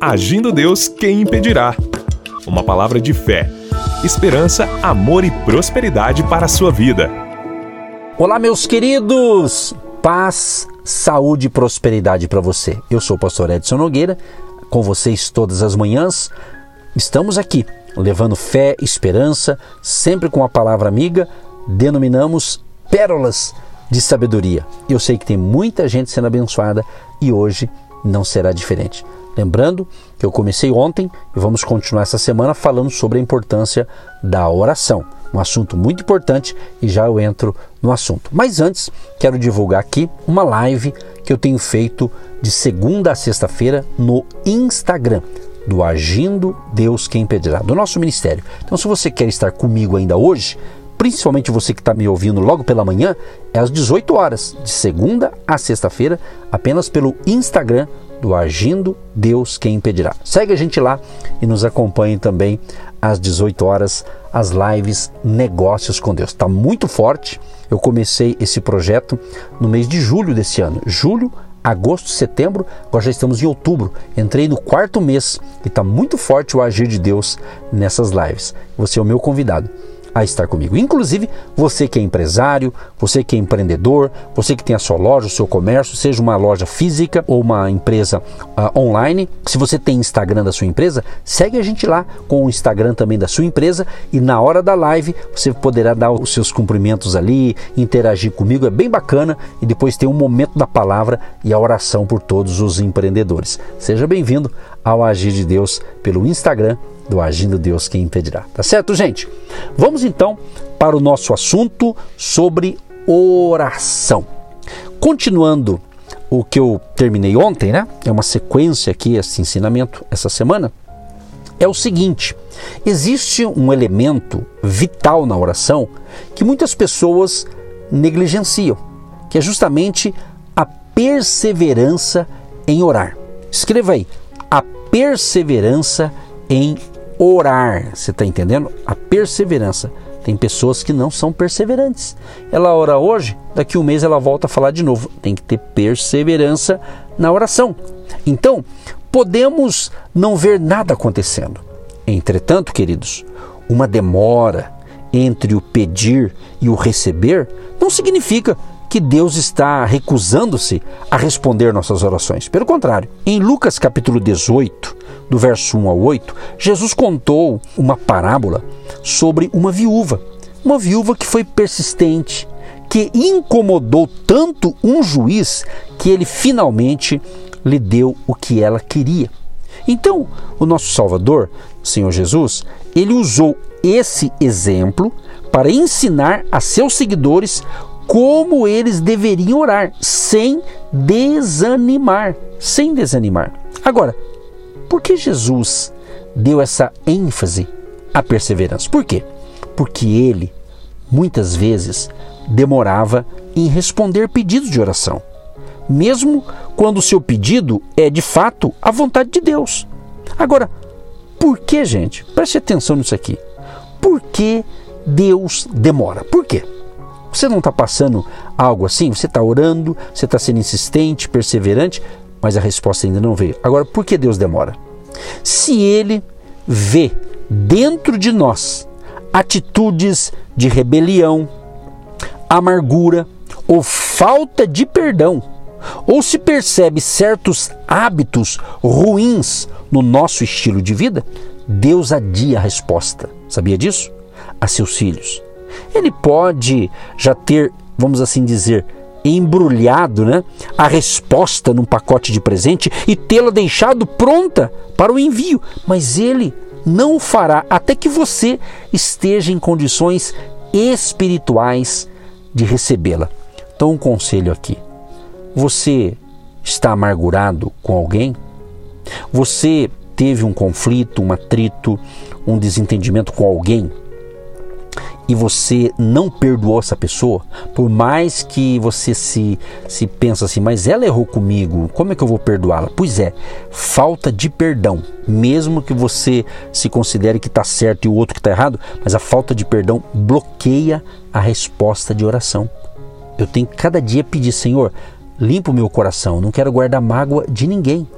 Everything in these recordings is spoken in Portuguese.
Agindo Deus, quem impedirá? Uma palavra de fé, esperança, amor e prosperidade para a sua vida. Olá, meus queridos! Paz, saúde e prosperidade para você. Eu sou o pastor Edson Nogueira, com vocês todas as manhãs. Estamos aqui levando fé, esperança, sempre com a palavra amiga, denominamos pérolas de sabedoria. Eu sei que tem muita gente sendo abençoada e hoje não será diferente. Lembrando que eu comecei ontem e vamos continuar essa semana falando sobre a importância da oração. Um assunto muito importante e já eu entro no assunto. Mas antes, quero divulgar aqui uma live que eu tenho feito de segunda a sexta-feira no Instagram do Agindo Deus Quem Impedirá, do nosso ministério. Então, se você quer estar comigo ainda hoje, principalmente você que está me ouvindo logo pela manhã, é às 18 horas, de segunda a sexta-feira, apenas pelo Instagram do Agindo Deus Quem Impedirá. Segue a gente lá e nos acompanhe também às 18 horas as lives Negócios com Deus. Está muito forte. Eu comecei esse projeto no mês de julho desse ano. Julho, agosto, setembro, agora já estamos em outubro. Entrei no quarto mês e está muito forte o agir de Deus nessas lives. Você é o meu convidado a estar comigo. Inclusive, você que é empresário, você que é empreendedor, você que tem a sua loja, o seu comércio, seja uma loja física ou uma empresa uh, online. Se você tem Instagram da sua empresa, segue a gente lá com o Instagram também da sua empresa e na hora da live você poderá dar os seus cumprimentos ali, interagir comigo, é bem bacana e depois tem um momento da palavra e a oração por todos os empreendedores. Seja bem-vindo ao Agir de Deus pelo Instagram do Agindo Deus Quem Impedirá. Tá certo, gente? Vamos então para o nosso assunto sobre oração. Continuando o que eu terminei ontem, né? É uma sequência aqui, esse ensinamento, essa semana. É o seguinte: existe um elemento vital na oração que muitas pessoas negligenciam, que é justamente a perseverança em orar. Escreva aí: perseverança em orar. Você está entendendo? A perseverança. Tem pessoas que não são perseverantes. Ela ora hoje, daqui um mês ela volta a falar de novo. Tem que ter perseverança na oração. Então, podemos não ver nada acontecendo. Entretanto, queridos, uma demora entre o pedir e o receber não significa que Deus está recusando-se a responder nossas orações. Pelo contrário, em Lucas capítulo 18, do verso 1 ao 8, Jesus contou uma parábola sobre uma viúva. Uma viúva que foi persistente, que incomodou tanto um juiz que ele finalmente lhe deu o que ela queria. Então, o nosso Salvador, Senhor Jesus, ele usou esse exemplo para ensinar a seus seguidores como eles deveriam orar, sem desanimar, sem desanimar. Agora, por que Jesus deu essa ênfase à perseverança? Por quê? Porque ele, muitas vezes, demorava em responder pedidos de oração, mesmo quando o seu pedido é de fato a vontade de Deus. Agora, por que, gente? Preste atenção nisso aqui. Por que Deus demora? Por quê? Você não está passando algo assim? Você está orando, você está sendo insistente, perseverante, mas a resposta ainda não veio. Agora, por que Deus demora? Se Ele vê dentro de nós atitudes de rebelião, amargura ou falta de perdão, ou se percebe certos hábitos ruins no nosso estilo de vida, Deus adia a resposta. Sabia disso? A seus filhos. Ele pode já ter, vamos assim dizer, embrulhado né, a resposta num pacote de presente e tê-la deixado pronta para o envio, mas ele não o fará até que você esteja em condições espirituais de recebê-la. Então, um conselho aqui: você está amargurado com alguém? Você teve um conflito, um atrito, um desentendimento com alguém? E você não perdoou essa pessoa, por mais que você se, se pensa assim, mas ela errou comigo, como é que eu vou perdoá-la? Pois é, falta de perdão, mesmo que você se considere que está certo e o outro que está errado, mas a falta de perdão bloqueia a resposta de oração. Eu tenho que cada dia pedir, Senhor, limpa o meu coração, não quero guardar mágoa de ninguém.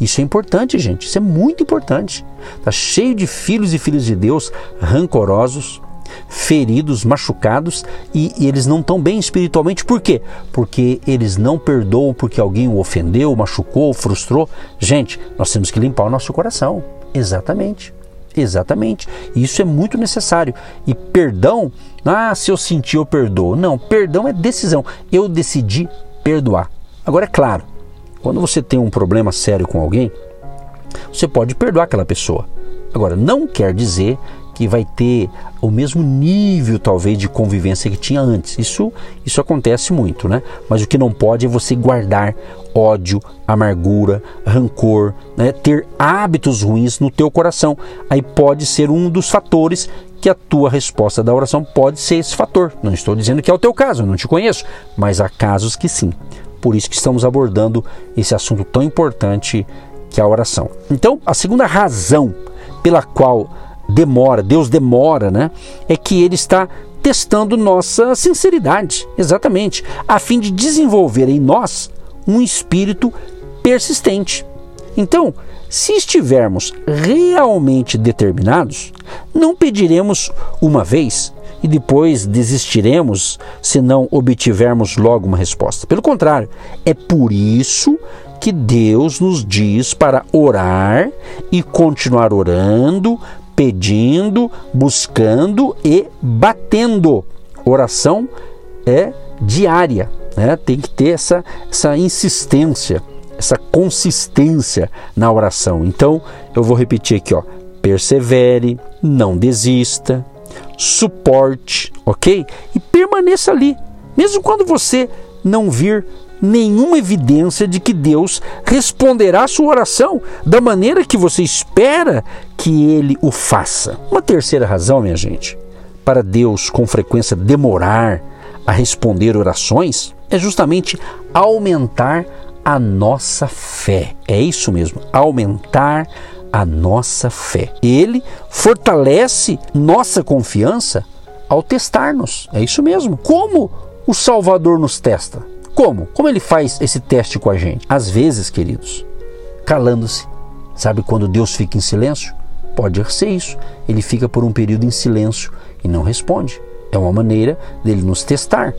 Isso é importante, gente. Isso é muito importante. Está cheio de filhos e filhas de Deus rancorosos, feridos, machucados e, e eles não estão bem espiritualmente. Por quê? Porque eles não perdoam porque alguém o ofendeu, machucou, frustrou. Gente, nós temos que limpar o nosso coração. Exatamente. Exatamente. Isso é muito necessário. E perdão, ah, se eu sentir, eu perdoo. Não, perdão é decisão. Eu decidi perdoar. Agora, é claro, quando você tem um problema sério com alguém, você pode perdoar aquela pessoa. Agora, não quer dizer que vai ter o mesmo nível, talvez, de convivência que tinha antes. Isso, isso acontece muito, né? Mas o que não pode é você guardar ódio, amargura, rancor, né? ter hábitos ruins no teu coração. Aí pode ser um dos fatores que a tua resposta da oração pode ser esse fator. Não estou dizendo que é o teu caso, não te conheço, mas há casos que sim. Por isso que estamos abordando esse assunto tão importante que é a oração. Então, a segunda razão pela qual demora, Deus demora, né? É que ele está testando nossa sinceridade, exatamente, a fim de desenvolver em nós um espírito persistente. Então, se estivermos realmente determinados, não pediremos uma vez e depois desistiremos se não obtivermos logo uma resposta. Pelo contrário, é por isso que Deus nos diz para orar e continuar orando, pedindo, buscando e batendo. Oração é diária, né? tem que ter essa, essa insistência, essa consistência na oração. Então, eu vou repetir aqui, ó. Persevere, não desista, suporte, ok? E permaneça ali, mesmo quando você não vir nenhuma evidência de que Deus responderá sua oração da maneira que você espera que ele o faça. Uma terceira razão, minha gente, para Deus com frequência demorar a responder orações é justamente aumentar a nossa fé. É isso mesmo, aumentar a nossa fé. Ele fortalece nossa confiança ao testar-nos. É isso mesmo. Como o Salvador nos testa? Como? Como ele faz esse teste com a gente? Às vezes, queridos, calando-se. Sabe quando Deus fica em silêncio? Pode ser isso. Ele fica por um período em silêncio e não responde. É uma maneira dele nos testar.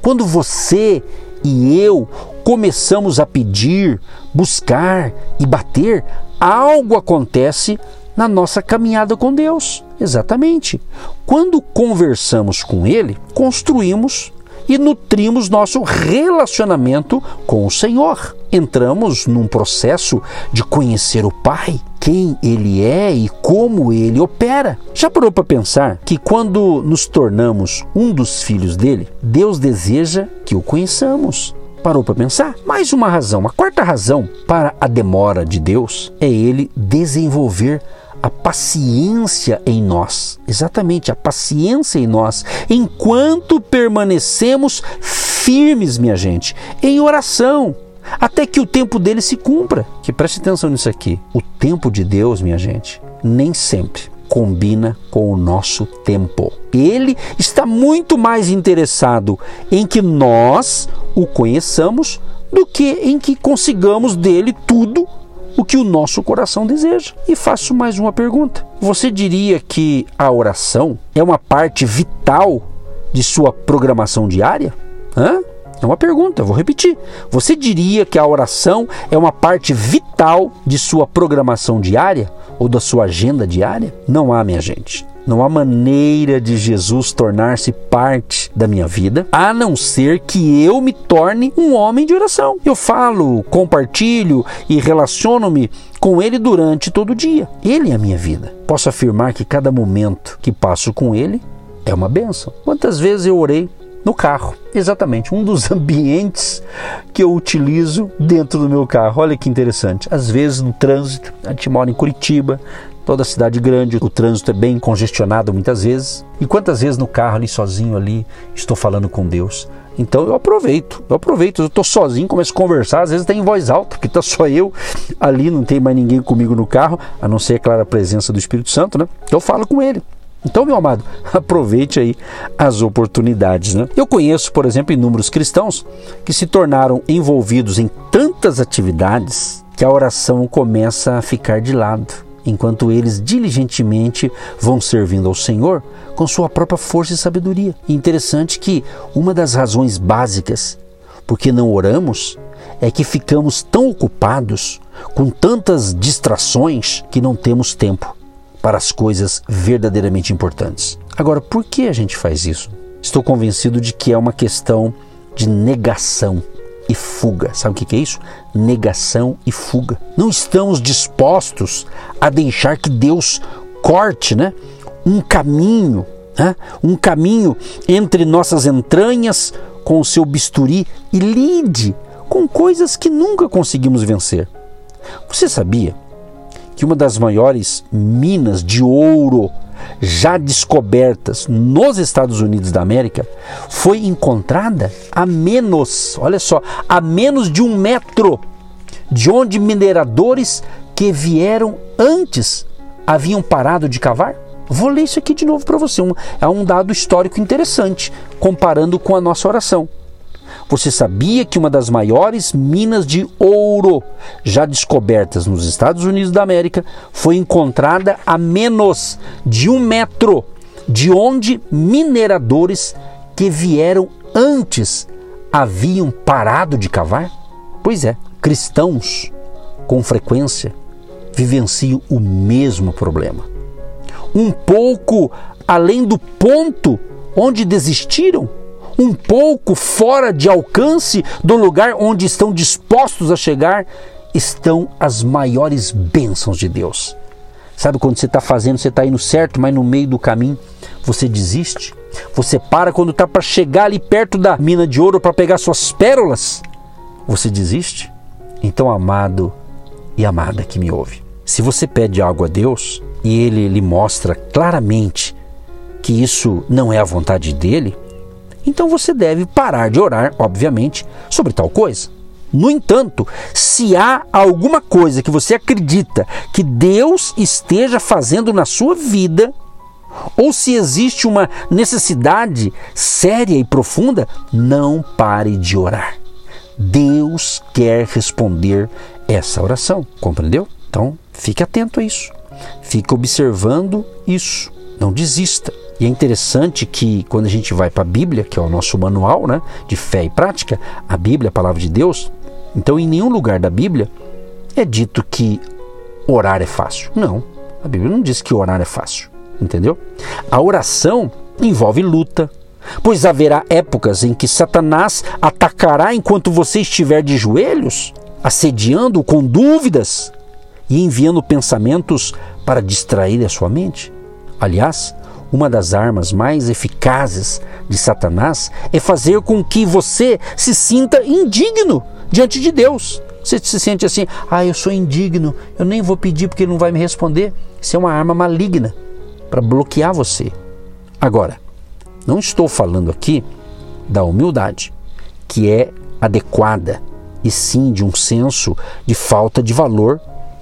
Quando você e eu começamos a pedir, buscar e bater, algo acontece na nossa caminhada com Deus. Exatamente. Quando conversamos com Ele, construímos e nutrimos nosso relacionamento com o Senhor. Entramos num processo de conhecer o Pai, quem Ele é e como Ele opera. Já parou para pensar que quando nos tornamos um dos filhos dele, Deus deseja que o conheçamos? Parou para pensar? Mais uma razão, a quarta razão para a demora de Deus é Ele desenvolver a paciência em nós, exatamente a paciência em nós, enquanto permanecemos firmes, minha gente, em oração, até que o tempo dele se cumpra. Que preste atenção nisso aqui. O tempo de Deus, minha gente, nem sempre combina com o nosso tempo. Ele está muito mais interessado em que nós o conheçamos do que em que consigamos dele tudo o que o nosso coração deseja. E faço mais uma pergunta: você diria que a oração é uma parte vital de sua programação diária? Hã? É uma pergunta, vou repetir. Você diria que a oração é uma parte vital de sua programação diária ou da sua agenda diária? Não há, minha gente. Não há maneira de Jesus tornar-se parte da minha vida, a não ser que eu me torne um homem de oração. Eu falo, compartilho e relaciono-me com Ele durante todo o dia. Ele é a minha vida. Posso afirmar que cada momento que passo com Ele é uma benção. Quantas vezes eu orei no carro. Exatamente, um dos ambientes que eu utilizo dentro do meu carro. Olha que interessante. Às vezes no trânsito, a gente mora em Curitiba, toda cidade grande, o trânsito é bem congestionado muitas vezes. E quantas vezes no carro ali sozinho ali estou falando com Deus? Então eu aproveito, eu aproveito, eu estou sozinho, começo a conversar, às vezes tem em voz alta, porque está só eu ali, não tem mais ninguém comigo no carro, a não ser, claro, a presença do Espírito Santo, né? Então eu falo com ele. Então, meu amado, aproveite aí as oportunidades. Né? Eu conheço, por exemplo, inúmeros cristãos que se tornaram envolvidos em tantas atividades que a oração começa a ficar de lado, enquanto eles diligentemente vão servindo ao Senhor com sua própria força e sabedoria. E interessante que uma das razões básicas porque não oramos é que ficamos tão ocupados com tantas distrações que não temos tempo para as coisas verdadeiramente importantes. Agora, por que a gente faz isso? Estou convencido de que é uma questão de negação e fuga. Sabe o que é isso? Negação e fuga. Não estamos dispostos a deixar que Deus corte né, um caminho, né, um caminho entre nossas entranhas com o seu bisturi e lide com coisas que nunca conseguimos vencer. Você sabia que uma das maiores minas de ouro já descobertas nos Estados Unidos da América foi encontrada a menos, olha só, a menos de um metro de onde mineradores que vieram antes haviam parado de cavar? Vou ler isso aqui de novo para você. Um, é um dado histórico interessante, comparando com a nossa oração. Você sabia que uma das maiores minas de ouro já descobertas nos Estados Unidos da América foi encontrada a menos de um metro de onde mineradores que vieram antes haviam parado de cavar? Pois é, cristãos com frequência vivenciam o mesmo problema. Um pouco além do ponto onde desistiram um pouco fora de alcance do lugar onde estão dispostos a chegar, estão as maiores bênçãos de Deus. Sabe quando você está fazendo, você está indo certo, mas no meio do caminho você desiste? Você para quando está para chegar ali perto da mina de ouro para pegar suas pérolas? Você desiste? Então, amado e amada que me ouve, se você pede algo a Deus e ele lhe mostra claramente que isso não é a vontade dele, então você deve parar de orar, obviamente, sobre tal coisa. No entanto, se há alguma coisa que você acredita que Deus esteja fazendo na sua vida, ou se existe uma necessidade séria e profunda, não pare de orar. Deus quer responder essa oração, compreendeu? Então, fique atento a isso. Fique observando isso. Não desista. E é interessante que quando a gente vai para a Bíblia, que é o nosso manual né, de fé e prática, a Bíblia, a palavra de Deus, então em nenhum lugar da Bíblia é dito que orar é fácil. Não, a Bíblia não diz que orar é fácil, entendeu? A oração envolve luta, pois haverá épocas em que Satanás atacará enquanto você estiver de joelhos, assediando com dúvidas e enviando pensamentos para distrair a sua mente. Aliás, uma das armas mais eficazes de Satanás é fazer com que você se sinta indigno diante de Deus. Você se sente assim, ah, eu sou indigno, eu nem vou pedir porque ele não vai me responder. Isso é uma arma maligna para bloquear você. Agora, não estou falando aqui da humildade, que é adequada, e sim de um senso de falta de valor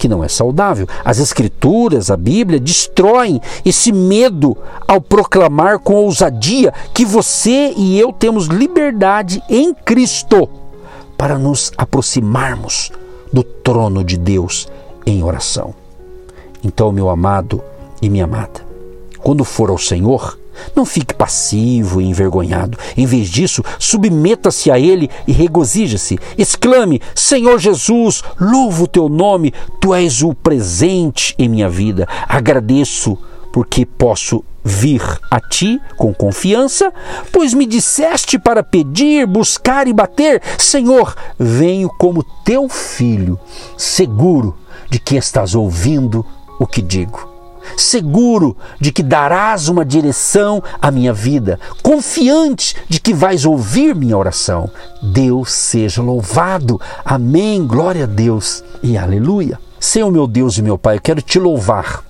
que não é saudável. As Escrituras, a Bíblia, destroem esse medo ao proclamar com ousadia que você e eu temos liberdade em Cristo para nos aproximarmos do trono de Deus em oração. Então, meu amado e minha amada, quando for ao Senhor, não fique passivo e envergonhado. Em vez disso, submeta-se a Ele e regozija-se. Exclame: Senhor Jesus, louvo o teu nome, tu és o presente em minha vida. Agradeço porque posso vir a ti com confiança, pois me disseste para pedir, buscar e bater. Senhor, venho como teu filho, seguro de que estás ouvindo o que digo seguro de que darás uma direção à minha vida, confiante de que vais ouvir minha oração. Deus seja louvado. Amém. Glória a Deus e aleluia. Senhor meu Deus e meu Pai, eu quero te louvar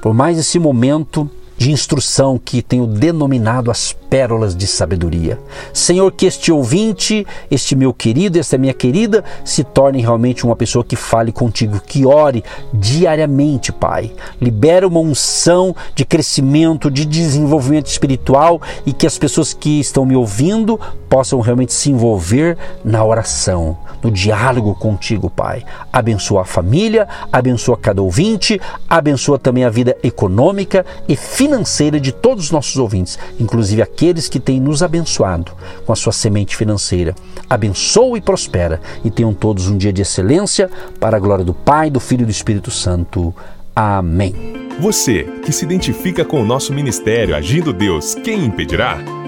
por mais esse momento de instrução que tenho denominado as pérolas de sabedoria. Senhor, que este ouvinte, este meu querido, esta minha querida, se torne realmente uma pessoa que fale contigo, que ore diariamente, Pai. Libera uma unção de crescimento, de desenvolvimento espiritual e que as pessoas que estão me ouvindo possam realmente se envolver na oração no diálogo contigo, Pai. Abençoa a família, abençoa cada ouvinte, abençoa também a vida econômica e financeira de todos os nossos ouvintes, inclusive aqueles que têm nos abençoado com a sua semente financeira. Abençoa e prospera e tenham todos um dia de excelência para a glória do Pai, do Filho e do Espírito Santo. Amém. Você que se identifica com o nosso ministério Agindo Deus, quem impedirá?